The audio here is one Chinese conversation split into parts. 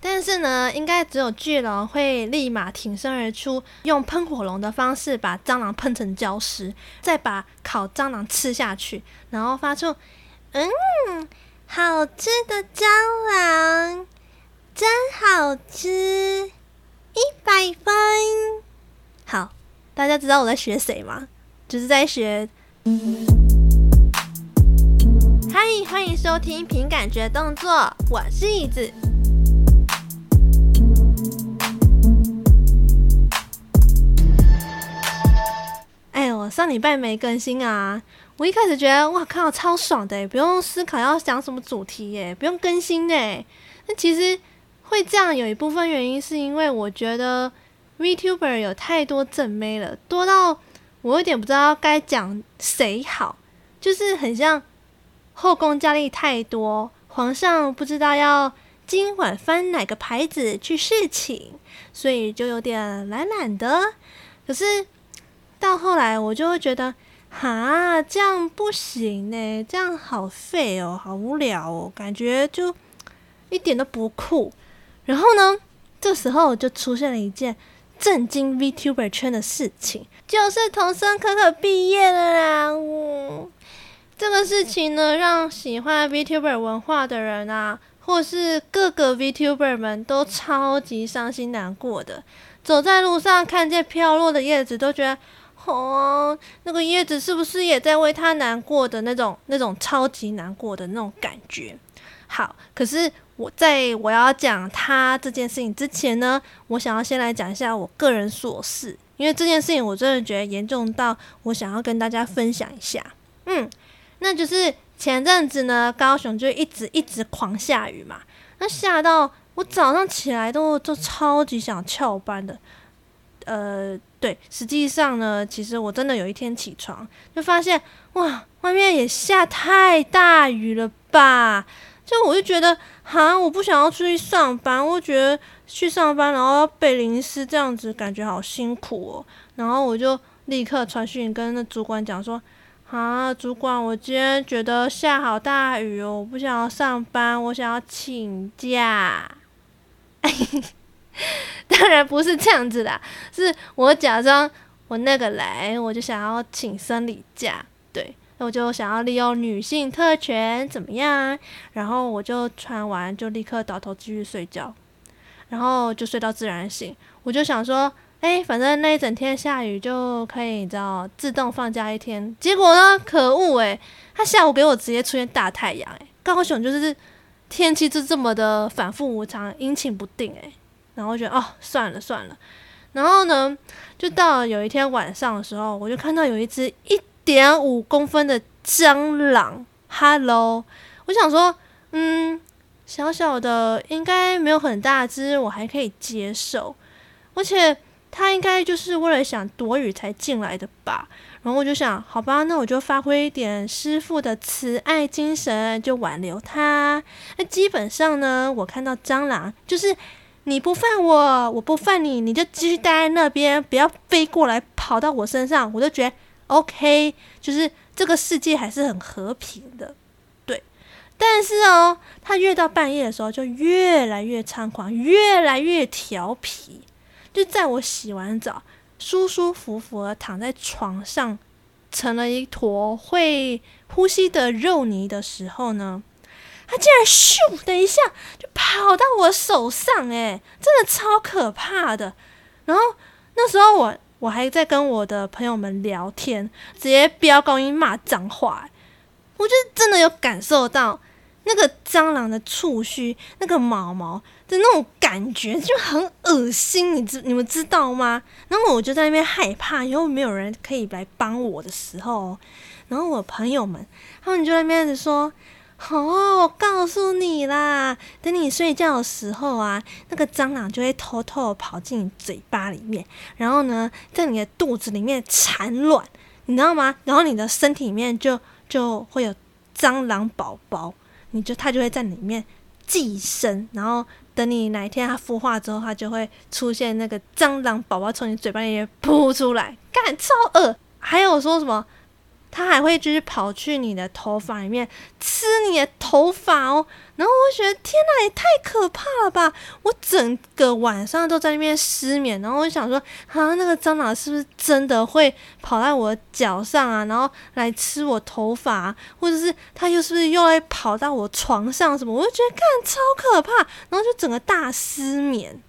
但是呢，应该只有巨龙会立马挺身而出，用喷火龙的方式把蟑螂喷成焦尸，再把烤蟑螂吃下去，然后发出“嗯，好吃的蟑螂，真好吃，一百分。”好，大家知道我在学谁吗？就是在学。嗨，欢迎收听凭感觉动作，我是椅子。我上礼拜没更新啊！我一开始觉得哇靠，超爽的，不用思考要讲什么主题耶，不用更新的。那其实会这样，有一部分原因是因为我觉得 VTuber 有太多正妹了，多到我有点不知道该讲谁好，就是很像后宫佳丽太多，皇上不知道要今晚翻哪个牌子去侍寝，所以就有点懒懒的。可是。到后来，我就会觉得，哈，这样不行呢，这样好废哦，好无聊哦，感觉就一点都不酷。然后呢，这时候就出现了一件震惊 VTuber 圈的事情，就是童生可可毕业了啦！呜，这个事情呢，让喜欢 VTuber 文化的人啊，或是各个 VTuber 们都超级伤心难过的。走在路上，看见飘落的叶子，都觉得。哦，那个叶子是不是也在为他难过的那种、那种超级难过的那种感觉？好，可是我在我要讲他这件事情之前呢，我想要先来讲一下我个人琐事，因为这件事情我真的觉得严重到我想要跟大家分享一下。嗯，那就是前阵子呢，高雄就一直一直狂下雨嘛，那下到我早上起来都都超级想翘班的，呃。对，实际上呢，其实我真的有一天起床就发现，哇，外面也下太大雨了吧？就我就觉得，哈，我不想要出去上班，我觉得去上班然后要背淋湿这样子，感觉好辛苦哦。然后我就立刻传讯跟那主管讲说，啊，主管，我今天觉得下好大雨哦，我不想要上班，我想要请假。当然不是这样子的，是我假装我那个来，我就想要请生理假，对，我就想要利用女性特权怎么样？然后我就穿完就立刻倒头继续睡觉，然后就睡到自然醒。我就想说，哎，反正那一整天下雨就可以，你知道，自动放假一天。结果呢，可恶哎，他下午给我直接出现大太阳，哎，高雄就是天气就这么的反复无常，阴晴不定，哎。然后觉得哦，算了算了，然后呢，就到有一天晚上的时候，我就看到有一只一点五公分的蟑螂。Hello，我想说，嗯，小小的应该没有很大只，我还可以接受，而且它应该就是为了想躲雨才进来的吧。然后我就想，好吧，那我就发挥一点师傅的慈爱精神，就挽留它。那基本上呢，我看到蟑螂就是。你不犯我，我不犯你，你就继续待在那边，不要飞过来跑到我身上，我就觉得 OK，就是这个世界还是很和平的，对。但是哦，他越到半夜的时候就越来越猖狂，越来越调皮。就在我洗完澡，舒舒服服的躺在床上，成了一坨会呼吸的肉泥的时候呢，他竟然咻的一下就跑到我手上，哎，真的超可怕的。然后那时候我我还在跟我的朋友们聊天，直接飙高音骂脏话。我就真的有感受到那个蟑螂的触须、那个毛毛的那种感觉，就很恶心。你知你们知道吗？然后我就在那边害怕，因为没有人可以来帮我的时候，然后我朋友们他们就在那边说。哦，我告诉你啦，等你睡觉的时候啊，那个蟑螂就会偷偷跑进你嘴巴里面，然后呢，在你的肚子里面产卵，你知道吗？然后你的身体里面就就会有蟑螂宝宝，你就它就会在里面寄生，然后等你哪一天它孵化之后，它就会出现那个蟑螂宝宝从你嘴巴里面扑出来，干超恶！还有说什么？它还会就是跑去你的头发里面吃你的头发哦，然后我觉得天哪，也太可怕了吧！我整个晚上都在那边失眠，然后我想说，啊，那个蟑螂是不是真的会跑在我脚上啊？然后来吃我头发，或者是它又是不是又来跑到我床上什么？我就觉得看超可怕，然后就整个大失眠。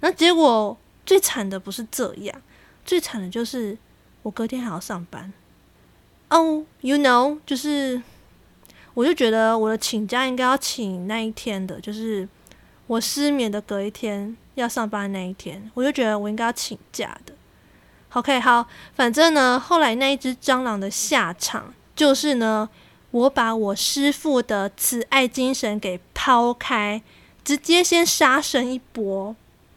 然后结果最惨的不是这样，最惨的就是我隔天还要上班。哦、oh，you know，就是，我就觉得我的请假应该要请那一天的，就是我失眠的隔一天要上班那一天，我就觉得我应该要请假的。OK，好，反正呢，后来那一只蟑螂的下场就是呢，我把我师父的慈爱精神给抛开，直接先杀生一波。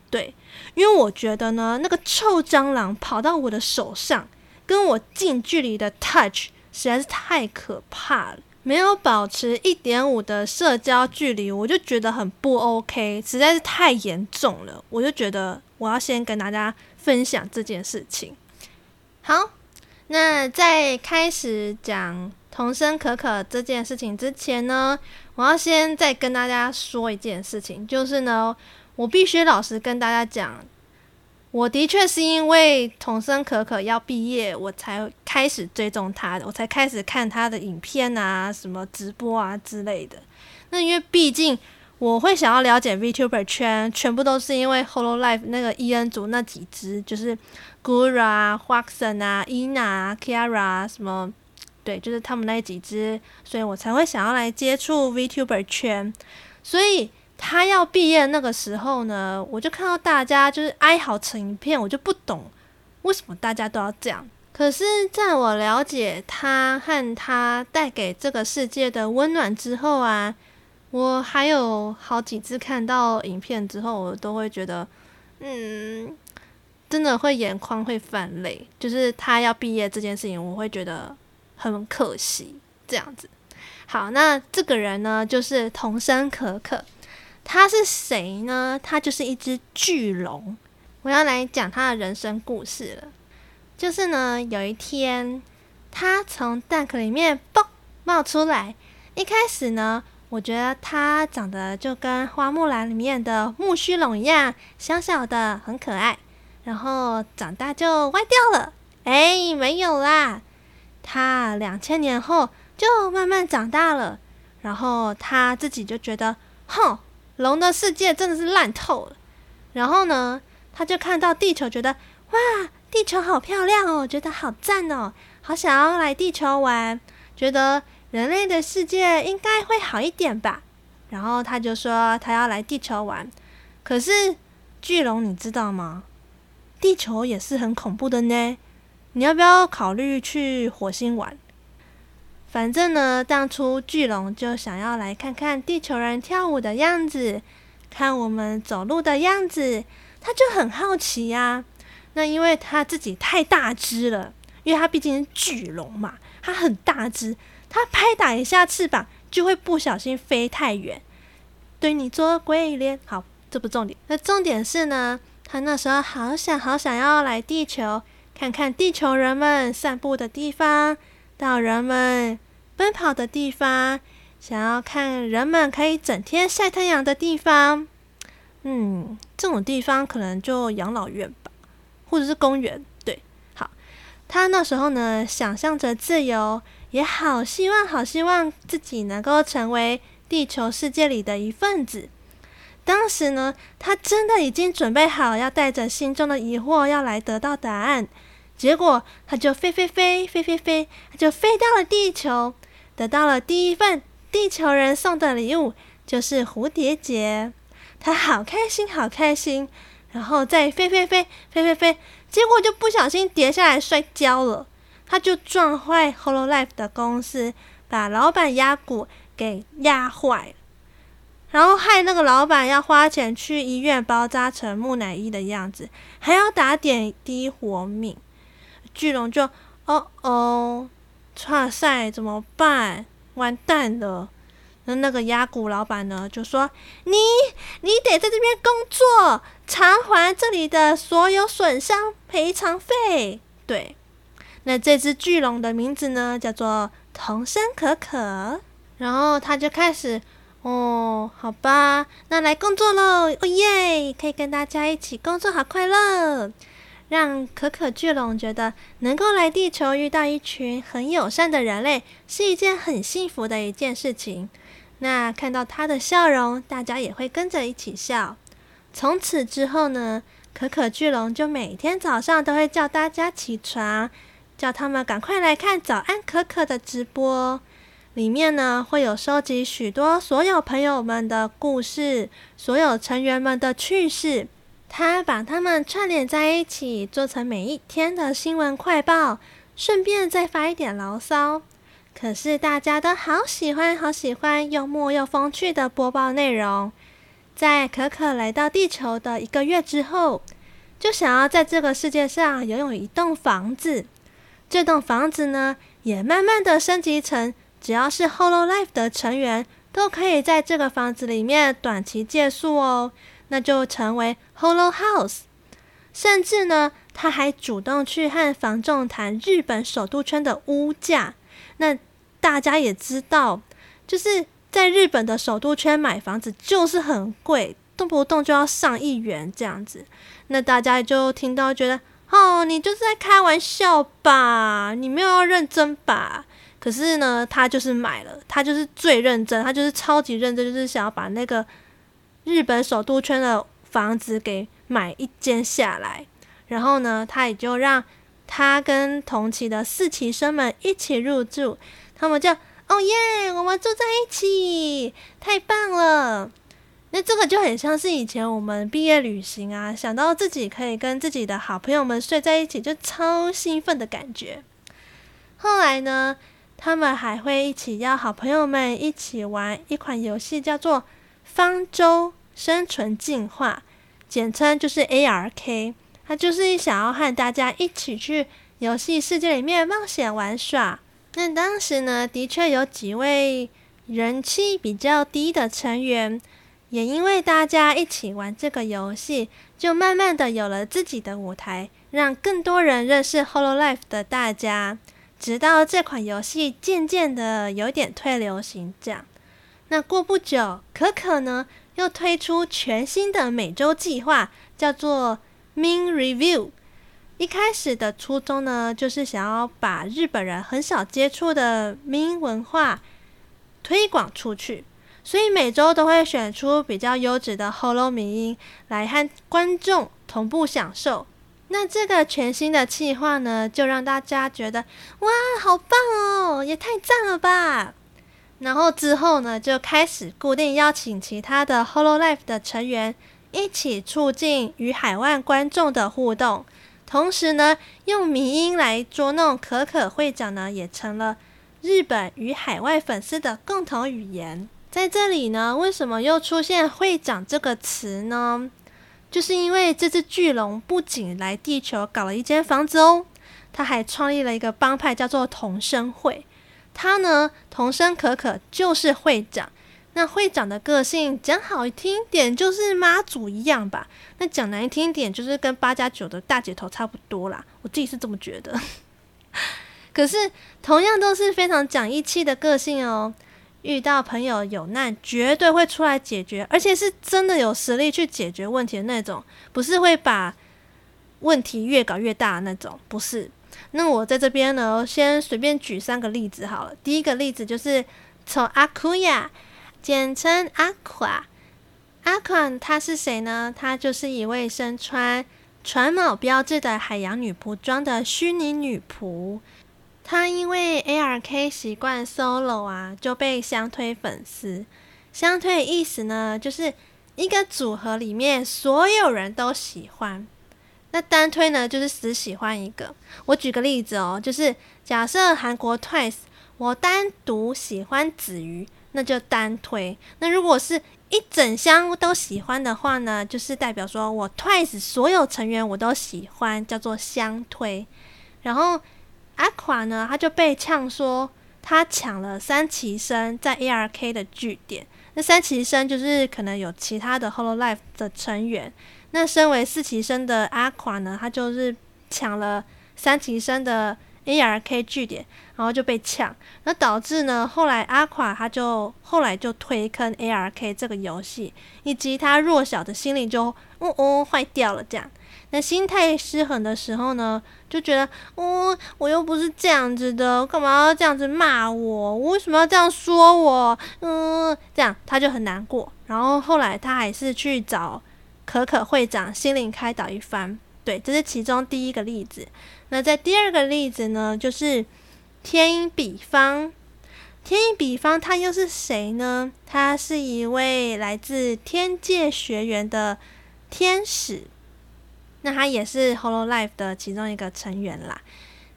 对，因为我觉得呢，那个臭蟑螂跑到我的手上。跟我近距离的 touch 实在是太可怕了，没有保持一点五的社交距离，我就觉得很不 OK，实在是太严重了。我就觉得我要先跟大家分享这件事情。好，那在开始讲童声可可这件事情之前呢，我要先再跟大家说一件事情，就是呢，我必须老实跟大家讲。我的确是因为童声可可要毕业，我才开始追踪他的，我才开始看他的影片啊，什么直播啊之类的。那因为毕竟我会想要了解 VTuber 圈，全部都是因为 Hololive 那个 EN 组那几只，就是 Gura、Huaxin 啊、Ina、Kiara 什么，对，就是他们那几只，所以我才会想要来接触 VTuber 圈，所以。他要毕业那个时候呢，我就看到大家就是哀嚎成一片，我就不懂为什么大家都要这样。可是，在我了解他和他带给这个世界的温暖之后啊，我还有好几次看到影片之后，我都会觉得，嗯，真的会眼眶会泛泪。就是他要毕业这件事情，我会觉得很可惜。这样子，好，那这个人呢，就是童声可可。他是谁呢？他就是一只巨龙。我要来讲他的人生故事了。就是呢，有一天，他从蛋壳里面嘣冒出来。一开始呢，我觉得他长得就跟花木兰里面的木须龙一样，小小的，很可爱。然后长大就歪掉了。哎，没有啦，他两千年后就慢慢长大了。然后他自己就觉得，哼。龙的世界真的是烂透了，然后呢，他就看到地球，觉得哇，地球好漂亮哦，觉得好赞哦，好想要来地球玩，觉得人类的世界应该会好一点吧。然后他就说他要来地球玩，可是巨龙你知道吗？地球也是很恐怖的呢，你要不要考虑去火星玩？反正呢，当初巨龙就想要来看看地球人跳舞的样子，看我们走路的样子，他就很好奇呀、啊。那因为他自己太大只了，因为他毕竟是巨龙嘛，他很大只，他拍打一下翅膀就会不小心飞太远，对你做鬼脸。好，这不重点。那重点是呢，他那时候好想好想要来地球看看地球人们散步的地方。到人们奔跑的地方，想要看人们可以整天晒太阳的地方，嗯，这种地方可能就养老院吧，或者是公园。对，好，他那时候呢，想象着自由，也好希望，好希望自己能够成为地球世界里的一份子。当时呢，他真的已经准备好，要带着心中的疑惑，要来得到答案。结果，他就飞飞飞飞飞飞，他就飞到了地球，得到了第一份地球人送的礼物，就是蝴蝶结。他好开心，好开心，然后再飞飞飞飞飞飞，结果就不小心跌下来摔跤了。他就撞坏 Hololive 的公司，把老板压骨给压坏了，然后害那个老板要花钱去医院包扎成木乃伊的样子，还要打点滴活命。巨龙就哦哦，差赛怎么办？完蛋了！那那个压骨老板呢，就说：“你你得在这边工作，偿还这里的所有损伤赔偿费。”对，那这只巨龙的名字呢，叫做童声可可。然后他就开始，哦，好吧，那来工作喽！哦耶，可以跟大家一起工作，好快乐。让可可巨龙觉得能够来地球遇到一群很友善的人类，是一件很幸福的一件事情。那看到他的笑容，大家也会跟着一起笑。从此之后呢，可可巨龙就每天早上都会叫大家起床，叫他们赶快来看早安可可的直播。里面呢，会有收集许多所有朋友们的故事，所有成员们的趣事。他把他们串联在一起，做成每一天的新闻快报，顺便再发一点牢骚。可是大家都好喜欢，好喜欢幽默又风趣的播报内容。在可可来到地球的一个月之后，就想要在这个世界上拥有一栋房子。这栋房子呢，也慢慢的升级成，只要是 Hololive 的成员，都可以在这个房子里面短期借宿哦。那就成为 Hollow House。甚至呢，他还主动去和房仲谈日本首都圈的屋价。那大家也知道，就是在日本的首都圈买房子就是很贵，动不动就要上亿元这样子。那大家就听到觉得，哦，你就是在开玩笑吧？你没有要认真吧？可是呢，他就是买了，他就是最认真，他就是超级认真，就是想要把那个。日本首都圈的房子给买一间下来，然后呢，他也就让他跟同期的四期生们一起入住，他们就哦耶，我们住在一起，太棒了！那这个就很像是以前我们毕业旅行啊，想到自己可以跟自己的好朋友们睡在一起，就超兴奋的感觉。后来呢，他们还会一起邀好朋友们一起玩一款游戏，叫做《方舟》。生存进化，简称就是 ARK，它就是想要和大家一起去游戏世界里面冒险玩耍。那当时呢，的确有几位人气比较低的成员，也因为大家一起玩这个游戏，就慢慢的有了自己的舞台，让更多人认识 Hololive 的大家。直到这款游戏渐渐的有点退流行，这样。那过不久，可可呢？又推出全新的每周计划，叫做 “Mean Review。一开始的初衷呢，就是想要把日本人很少接触的 Min 文化推广出去，所以每周都会选出比较优质的 Hello 民音来和观众同步享受。那这个全新的计划呢，就让大家觉得哇，好棒哦，也太赞了吧！然后之后呢，就开始固定邀请其他的 Hololive 的成员一起促进与海外观众的互动，同时呢，用迷音来捉弄可可会长呢，也成了日本与海外粉丝的共同语言。在这里呢，为什么又出现“会长”这个词呢？就是因为这只巨龙不仅来地球搞了一间房子哦，他还创立了一个帮派，叫做桐生会。他呢，童声可可就是会长。那会长的个性讲好听点就是妈祖一样吧，那讲难听点就是跟八加九的大姐头差不多啦。我自己是这么觉得。可是同样都是非常讲义气的个性哦。遇到朋友有难，绝对会出来解决，而且是真的有实力去解决问题的那种，不是会把问题越搞越大那种，不是。那我在这边呢，先随便举三个例子好了。第一个例子就是从阿库亚，简称阿垮。阿垮她是谁呢？她就是一位身穿船锚标志的海洋女仆装的虚拟女仆。她因为 ARK 习惯 solo 啊，就被相推粉丝。相推的意思呢，就是一个组合里面所有人都喜欢。那单推呢，就是只喜欢一个。我举个例子哦，就是假设韩国 Twice，我单独喜欢子瑜，那就单推。那如果是一整箱都喜欢的话呢，就是代表说我 Twice 所有成员我都喜欢，叫做相推。然后阿垮呢，他就被呛说他抢了三期生在 ARK 的据点。那三期生就是可能有其他的 Hololive 的成员。那身为四期生的阿垮呢，他就是抢了三期生的 ARK 据点，然后就被抢，那导致呢，后来阿垮他就后来就推坑 ARK 这个游戏，以及他弱小的心灵就哦哦坏掉了这样。那心态失衡的时候呢，就觉得，哦，我又不是这样子的，干嘛要这样子骂我？我为什么要这样说我？嗯，这样他就很难过。然后后来他还是去找可可会长心灵开导一番。对，这是其中第一个例子。那在第二个例子呢，就是天音比方。天音比方他又是谁呢？他是一位来自天界学园的天使。那他也是 Hololive 的其中一个成员啦。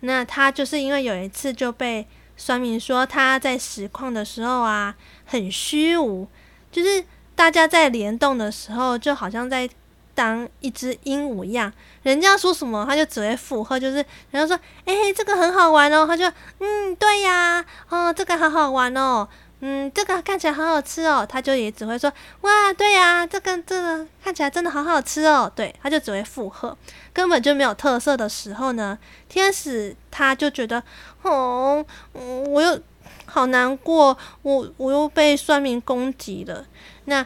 那他就是因为有一次就被酸民说他在实况的时候啊很虚无，就是大家在联动的时候就好像在当一只鹦鹉一样，人家说什么他就只会附和，就是人家说哎、这个很好玩哦，他就嗯对呀哦这个好好玩哦。嗯，这个看起来好好吃哦，他就也只会说哇，对呀，这个这个看起来真的好好吃哦，对，他就只会附和，根本就没有特色的时候呢，天使他就觉得哦，嗯，我又好难过，我我又被酸民攻击了，那。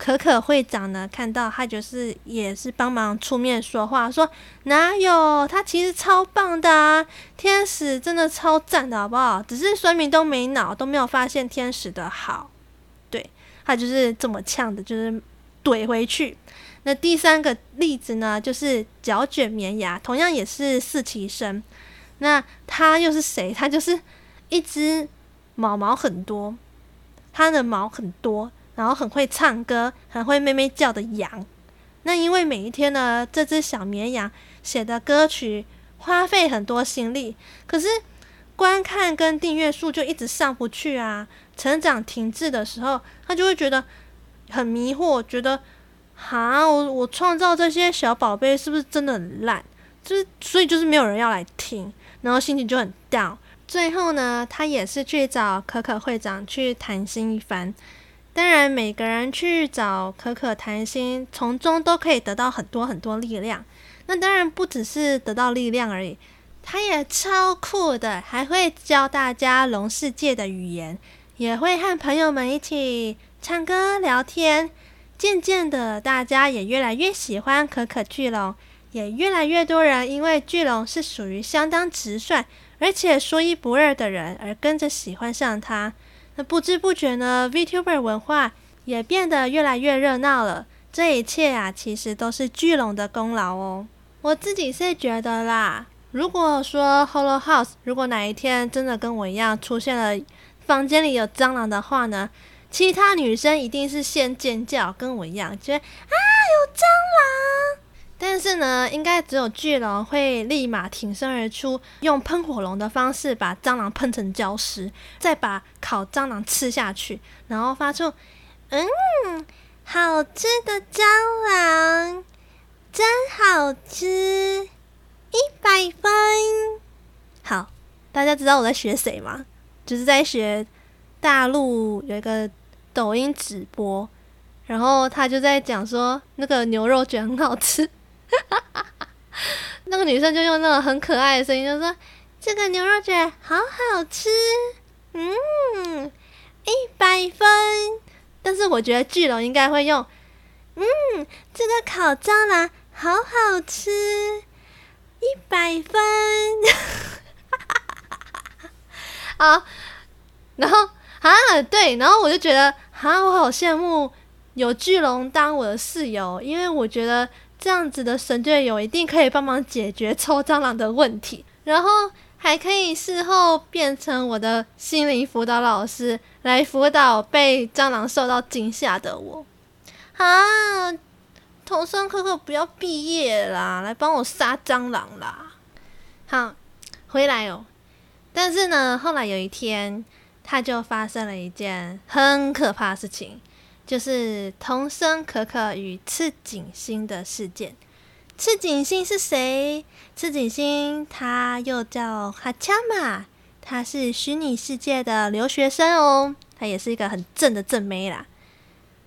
可可会长呢，看到他就是也是帮忙出面说话，说哪有他其实超棒的啊，天使真的超赞的，好不好？只是酸民都没脑，都没有发现天使的好，对，他就是这么呛的，就是怼回去。那第三个例子呢，就是脚卷绵牙，同样也是四期生，那他又是谁？他就是一只毛毛很多，它的毛很多。然后很会唱歌，很会咩咩叫的羊。那因为每一天呢，这只小绵羊写的歌曲花费很多心力，可是观看跟订阅数就一直上不去啊。成长停滞的时候，他就会觉得很迷惑，觉得哈，我我创造这些小宝贝是不是真的很烂？就是所以就是没有人要来听，然后心情就很 down。最后呢，他也是去找可可会长去谈心一番。当然，每个人去找可可谈心，从中都可以得到很多很多力量。那当然不只是得到力量而已，他也超酷的，还会教大家龙世界的语言，也会和朋友们一起唱歌聊天。渐渐的，大家也越来越喜欢可可巨龙，也越来越多人因为巨龙是属于相当直率，而且说一不二的人，而跟着喜欢上他。那不知不觉呢，VTuber 文化也变得越来越热闹了。这一切啊，其实都是巨龙的功劳哦。我自己是觉得啦，如果说 Holo House 如果哪一天真的跟我一样出现了房间里有蟑螂的话呢，其他女生一定是先尖叫，跟我一样，觉得啊有蟑螂。但是呢，应该只有巨龙会立马挺身而出，用喷火龙的方式把蟑螂喷成焦尸，再把烤蟑螂吃下去，然后发出“嗯，好吃的蟑螂，真好吃，一百分。”好，大家知道我在学谁吗？就是在学大陆有一个抖音直播，然后他就在讲说那个牛肉卷很好吃。哈哈哈，那个女生就用那种很可爱的声音就说：“这个牛肉卷好好吃，嗯，一百分。”但是我觉得巨龙应该会用：“嗯，这个烤蟑螂好好吃，一百分。”好，然后啊，对，然后我就觉得啊，我好羡慕有巨龙当我的室友，因为我觉得。这样子的神队友一定可以帮忙解决抽蟑螂的问题，然后还可以事后变成我的心灵辅导老师，来辅导被蟑螂受到惊吓的我。啊，桐生可可不要毕业啦，来帮我杀蟑螂啦！好，回来哦。但是呢，后来有一天，他就发生了一件很可怕的事情。就是童生可可与赤井星的事件。赤井星是谁？赤井星他又叫哈恰玛，他是虚拟世界的留学生哦，他也是一个很正的正妹啦。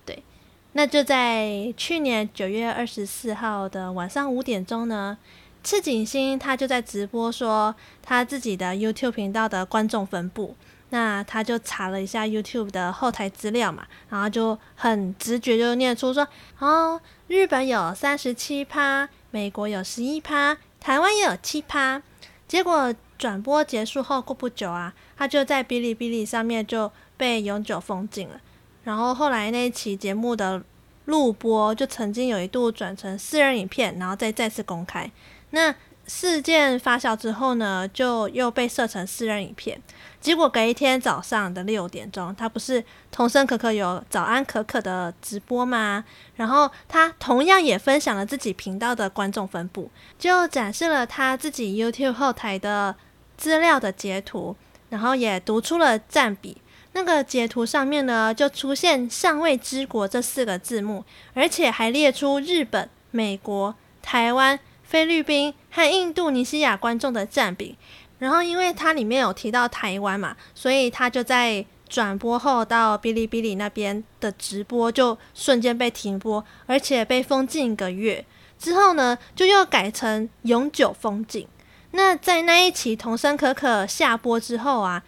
对，那就在去年九月二十四号的晚上五点钟呢，赤井星他就在直播说他自己的 YouTube 频道的观众分布，那他就查了一下 YouTube 的后台资料嘛，然后就很直觉就念出说，哦，日本有三十七趴，美国有十一趴，台湾也有七趴。结果转播结束后过不久啊，他就在哔哩哔哩上面就被永久封禁了。然后后来那一期节目的录播就曾经有一度转成私人影片，然后再再次公开。那事件发酵之后呢，就又被设成私人影片。结果隔一天早上的六点钟，他不是同声可可有早安可可的直播吗？然后他同样也分享了自己频道的观众分布，就展示了他自己 YouTube 后台的资料的截图，然后也读出了占比。那个截图上面呢，就出现“尚未知国”这四个字幕，而且还列出日本、美国、台湾。菲律宾和印度尼西亚观众的占比，然后因为它里面有提到台湾嘛，所以他就在转播后到哔哩哔哩那边的直播就瞬间被停播，而且被封禁一个月。之后呢，就又改成永久封禁。那在那一期童声可可下播之后啊，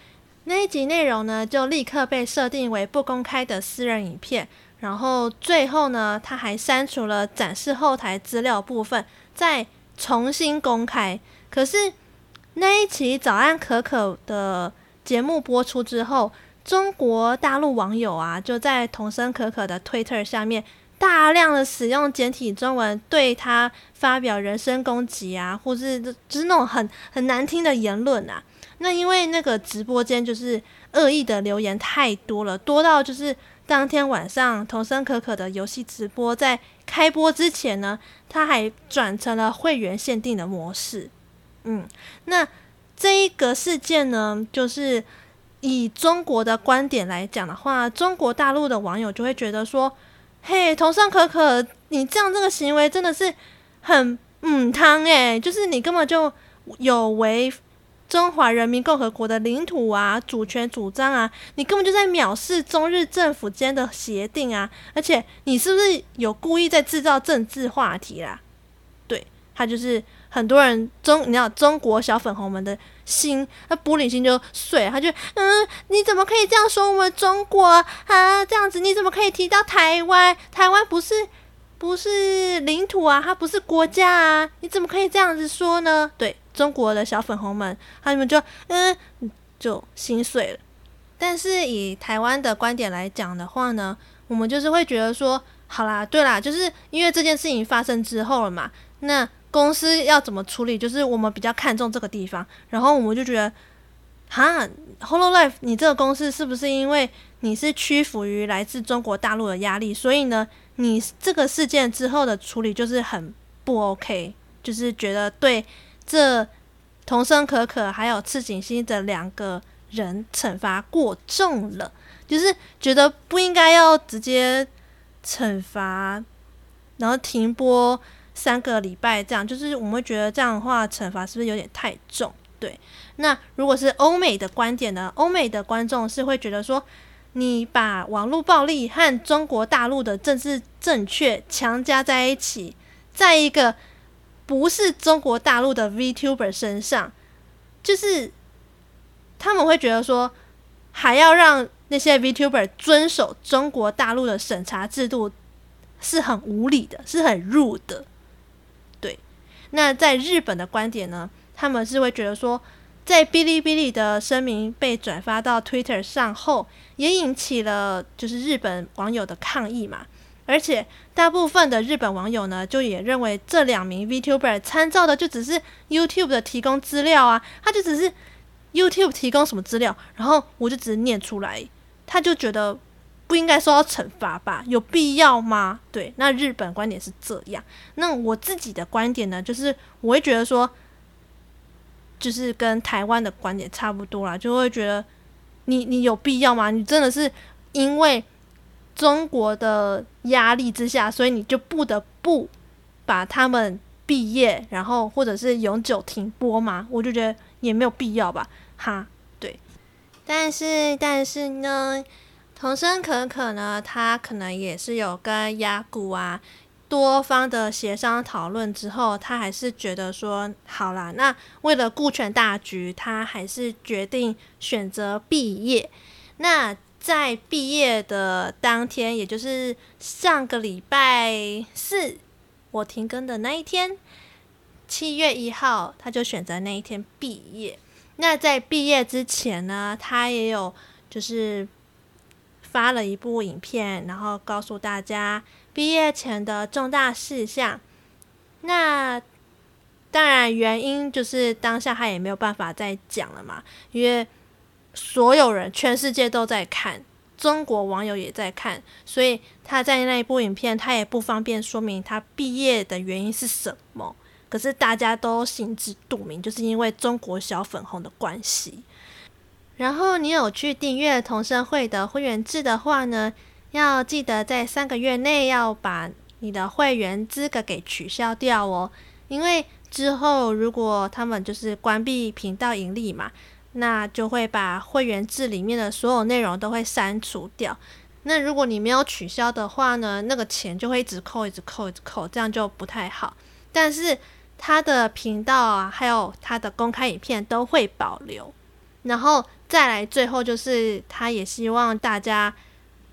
那一集内容呢就立刻被设定为不公开的私人影片。然后最后呢，他还删除了展示后台资料部分。再重新公开，可是那一期《早安可可》的节目播出之后，中国大陆网友啊就在童声可可的 Twitter 下面大量的使用简体中文对他发表人身攻击啊，或是就是那种很很难听的言论啊。那因为那个直播间就是恶意的留言太多了，多到就是。当天晚上，童声可可的游戏直播在开播之前呢，他还转成了会员限定的模式。嗯，那这一个事件呢，就是以中国的观点来讲的话，中国大陆的网友就会觉得说：“嘿，同上可可，你这样这个行为真的是很嗯汤诶，就是你根本就有违。”中华人民共和国的领土啊，主权主张啊，你根本就在藐视中日政府间的协定啊！而且你是不是有故意在制造政治话题啦？对，他就是很多人中，你知道中国小粉红们的心，那玻璃心就碎，他就嗯，你怎么可以这样说我们中国啊？这样子你怎么可以提到台湾？台湾不是不是领土啊，它不是国家啊，你怎么可以这样子说呢？对。中国的小粉红们，他们就嗯，就心碎了。但是以台湾的观点来讲的话呢，我们就是会觉得说，好啦，对啦，就是因为这件事情发生之后了嘛，那公司要怎么处理，就是我们比较看重这个地方。然后我们就觉得，哈，Hololive，你这个公司是不是因为你是屈服于来自中国大陆的压力，所以呢，你这个事件之后的处理就是很不 OK，就是觉得对。这童生可可还有赤井心的两个人惩罚过重了，就是觉得不应该要直接惩罚，然后停播三个礼拜这样，就是我们会觉得这样的话惩罚是不是有点太重？对，那如果是欧美的观点呢？欧美的观众是会觉得说，你把网络暴力和中国大陆的政治正确强加在一起，在一个。不是中国大陆的 VTuber 身上，就是他们会觉得说，还要让那些 VTuber 遵守中国大陆的审查制度，是很无理的，是很 rude 的。那在日本的观点呢，他们是会觉得说，在哔哩哔哩的声明被转发到 Twitter 上后，也引起了就是日本网友的抗议嘛。而且，大部分的日本网友呢，就也认为这两名 VTuber 参照的就只是 YouTube 的提供资料啊，他就只是 YouTube 提供什么资料，然后我就只是念出来，他就觉得不应该受到惩罚吧？有必要吗？对，那日本观点是这样，那我自己的观点呢，就是我会觉得说，就是跟台湾的观点差不多啦，就会觉得你你有必要吗？你真的是因为。中国的压力之下，所以你就不得不把他们毕业，然后或者是永久停播嘛？我就觉得也没有必要吧，哈，对。但是，但是呢，童生可可呢，他可能也是有跟雅谷啊，多方的协商讨论之后，他还是觉得说，好啦，那为了顾全大局，他还是决定选择毕业。那在毕业的当天，也就是上个礼拜四我停更的那一天，七月一号，他就选择那一天毕业。那在毕业之前呢，他也有就是发了一部影片，然后告诉大家毕业前的重大事项。那当然，原因就是当下他也没有办法再讲了嘛，因为所有人全世界都在看，中国网友也在看，所以他在那一部影片，他也不方便说明他毕业的原因是什么。可是大家都心知肚明，就是因为中国小粉红的关系。然后你有去订阅同声会的会员制的话呢，要记得在三个月内要把你的会员资格给取消掉哦。因为之后如果他们就是关闭频道盈利嘛，那就会把会员制里面的所有内容都会删除掉。那如果你没有取消的话呢，那个钱就会一直扣，一直扣，一直扣，这样就不太好。但是他的频道啊，还有他的公开影片都会保留，然后再来最后就是，他也希望大家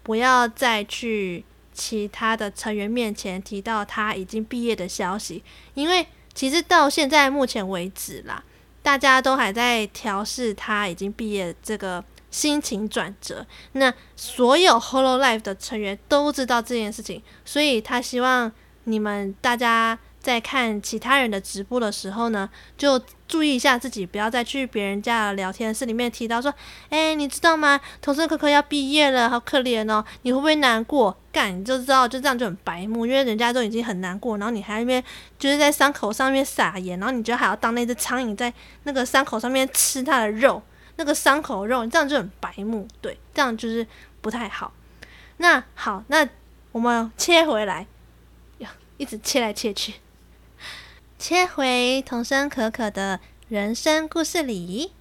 不要再去其他的成员面前提到他已经毕业的消息，因为其实到现在目前为止啦，大家都还在调试他已经毕业这个心情转折。那所有 Hololive 的成员都知道这件事情，所以他希望你们大家。在看其他人的直播的时候呢，就注意一下自己，不要再去别人家的聊天室里面提到说：“哎，你知道吗？同事可可要毕业了，好可怜哦！你会不会难过？”干，你就知道，就这样就很白目，因为人家都已经很难过，然后你还那边就是在伤口上面撒盐，然后你就还要当那只苍蝇在那个伤口上面吃它的肉，那个伤口肉，你这样就很白目，对，这样就是不太好。那好，那我们切回来，一直切来切去。切回童声可可的人生故事里。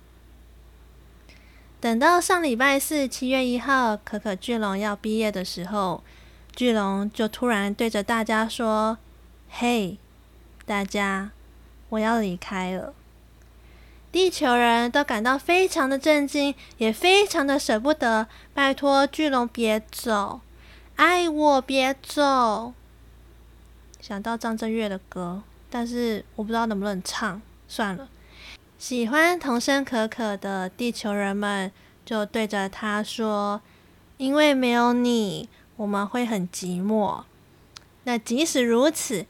等到上礼拜四，七月一号，可可巨龙要毕业的时候，巨龙就突然对着大家说：“嘿，大家，我要离开了。”地球人都感到非常的震惊，也非常的舍不得。拜托巨龙别走，爱我别走。想到张震岳的歌。但是我不知道能不能唱，算了。喜欢童声可可的地球人们就对着他说：“因为没有你，我们会很寂寞。”那即使如此，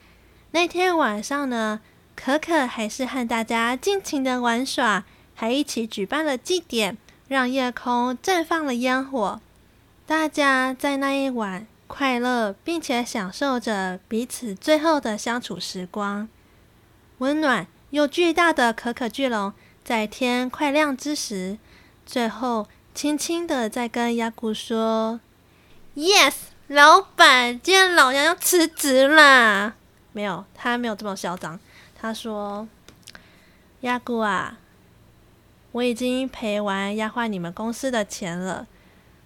那天晚上呢，可可还是和大家尽情的玩耍，还一起举办了祭典，让夜空绽放了烟火。大家在那一晚。快乐，并且享受着彼此最后的相处时光。温暖又巨大的可可巨龙，在天快亮之时，最后轻轻的在跟亚古说：“Yes，老板，今天老娘要辞职啦！”没有，他没有这么嚣张。他说：“亚古啊，我已经赔完压坏你们公司的钱了，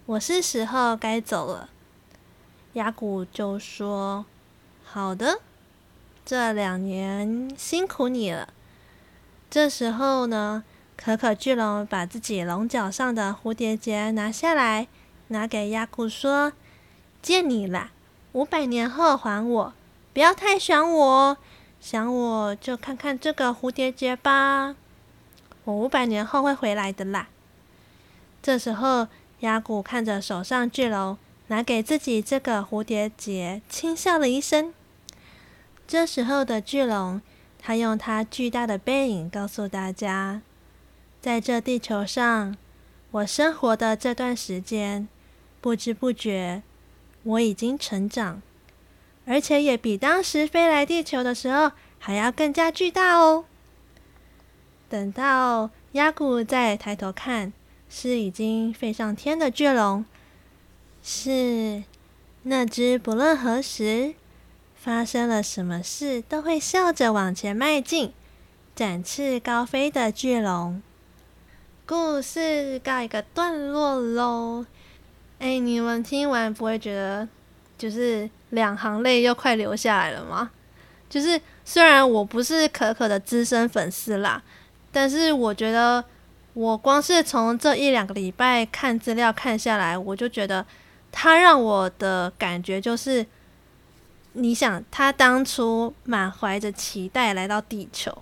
我是时候该走了。”亚古就说：“好的，这两年辛苦你了。”这时候呢，可可巨龙把自己龙角上的蝴蝶结拿下来，拿给亚古说：“借你啦，五百年后还我，不要太想我，想我就看看这个蝴蝶结吧，我五百年后会回来的啦。”这时候，亚古看着手上巨龙。拿给自己这个蝴蝶结，轻笑了一声。这时候的巨龙，他用他巨大的背影告诉大家，在这地球上，我生活的这段时间，不知不觉，我已经成长，而且也比当时飞来地球的时候还要更加巨大哦。等到亚古再抬头看，是已经飞上天的巨龙。是那只不论何时发生了什么事都会笑着往前迈进、展翅高飞的巨龙。故事告一个段落喽。哎，你们听完不会觉得就是两行泪又快流下来了吗？就是虽然我不是可可的资深粉丝啦，但是我觉得我光是从这一两个礼拜看资料看下来，我就觉得他让我的感觉就是，你想他当初满怀着期待来到地球，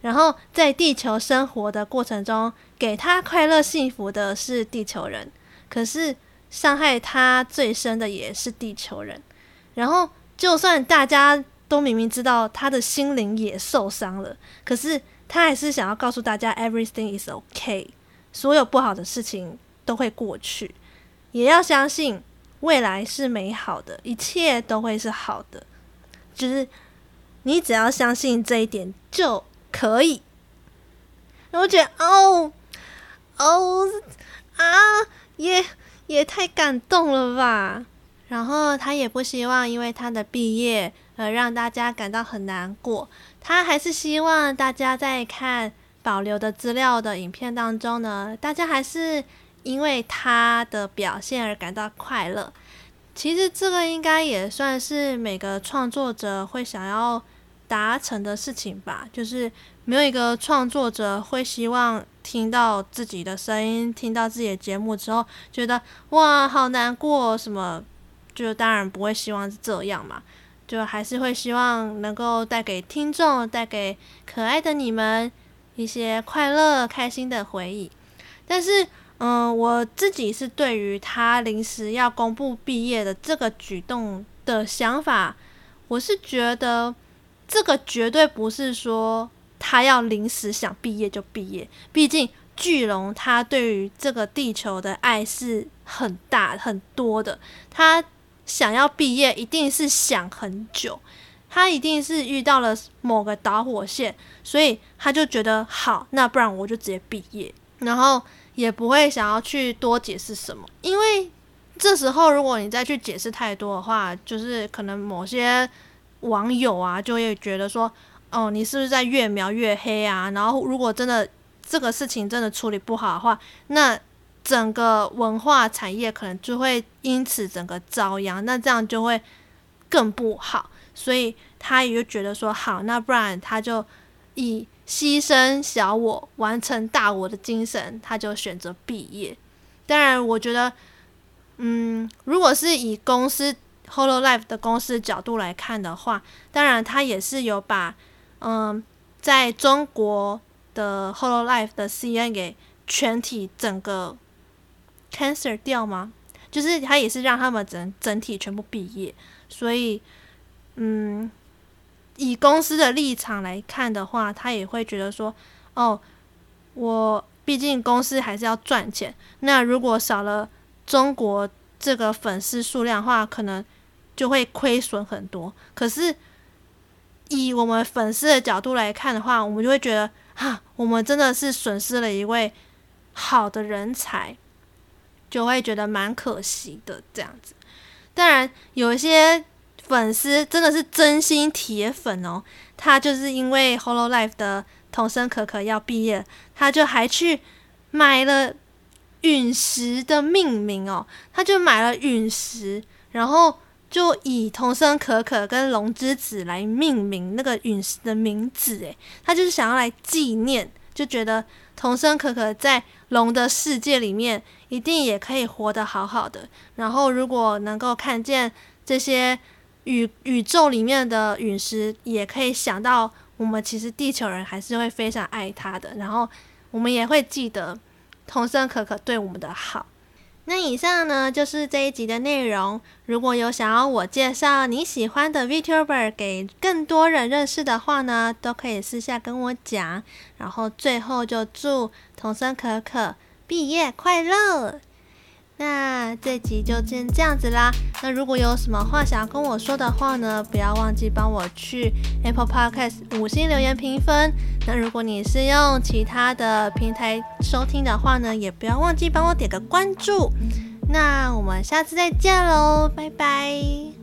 然后在地球生活的过程中，给他快乐幸福的是地球人，可是伤害他最深的也是地球人。然后，就算大家都明明知道他的心灵也受伤了，可是他还是想要告诉大家，everything is okay，所有不好的事情都会过去，也要相信未来是美好的，一切都会是好的。就是你只要相信这一点就可以。我觉得，哦，哦，啊，也也太感动了吧。然后他也不希望因为他的毕业而让大家感到很难过，他还是希望大家在看保留的资料的影片当中呢，大家还是因为他的表现而感到快乐。其实这个应该也算是每个创作者会想要达成的事情吧，就是没有一个创作者会希望听到自己的声音，听到自己的节目之后觉得哇，好难过什么。就当然不会希望是这样嘛，就还是会希望能够带给听众、带给可爱的你们一些快乐、开心的回忆。但是，嗯，我自己是对于他临时要公布毕业的这个举动的想法，我是觉得这个绝对不是说他要临时想毕业就毕业，毕竟巨龙他对于这个地球的爱是很大很多的，他。想要毕业，一定是想很久，他一定是遇到了某个导火线，所以他就觉得好，那不然我就直接毕业，然后也不会想要去多解释什么，因为这时候如果你再去解释太多的话，就是可能某些网友啊就会觉得说，哦，你是不是在越描越黑啊？然后如果真的这个事情真的处理不好的话，那。整个文化产业可能就会因此整个遭殃，那这样就会更不好。所以他也就觉得说，好，那不然他就以牺牲小我完成大我的精神，他就选择毕业。当然，我觉得，嗯，如果是以公司 Hololive 的公司角度来看的话，当然他也是有把，嗯，在中国的 Hololive 的 CN 给全体整个。cancel 掉吗？就是他也是让他们整整体全部毕业，所以，嗯，以公司的立场来看的话，他也会觉得说，哦，我毕竟公司还是要赚钱，那如果少了中国这个粉丝数量的话，可能就会亏损很多。可是以我们粉丝的角度来看的话，我们就会觉得，哈，我们真的是损失了一位好的人才。就会觉得蛮可惜的这样子，当然有一些粉丝真的是真心铁粉哦，他就是因为 Hololive 的童生可可要毕业，他就还去买了陨石的命名哦，他就买了陨石，然后就以童生可可跟龙之子来命名那个陨石的名字，诶，他就是想要来纪念，就觉得童生可可在龙的世界里面。一定也可以活得好好的。然后，如果能够看见这些宇宇宙里面的陨石，也可以想到我们其实地球人还是会非常爱它的。然后，我们也会记得童生可可对我们的好。那以上呢，就是这一集的内容。如果有想要我介绍你喜欢的 VTuber 给更多人认识的话呢，都可以私下跟我讲。然后最后就祝童生可可。毕业快乐！那这集就先这样子啦。那如果有什么话想要跟我说的话呢，不要忘记帮我去 Apple Podcast 五星留言评分。那如果你是用其他的平台收听的话呢，也不要忘记帮我点个关注。那我们下次再见喽，拜拜。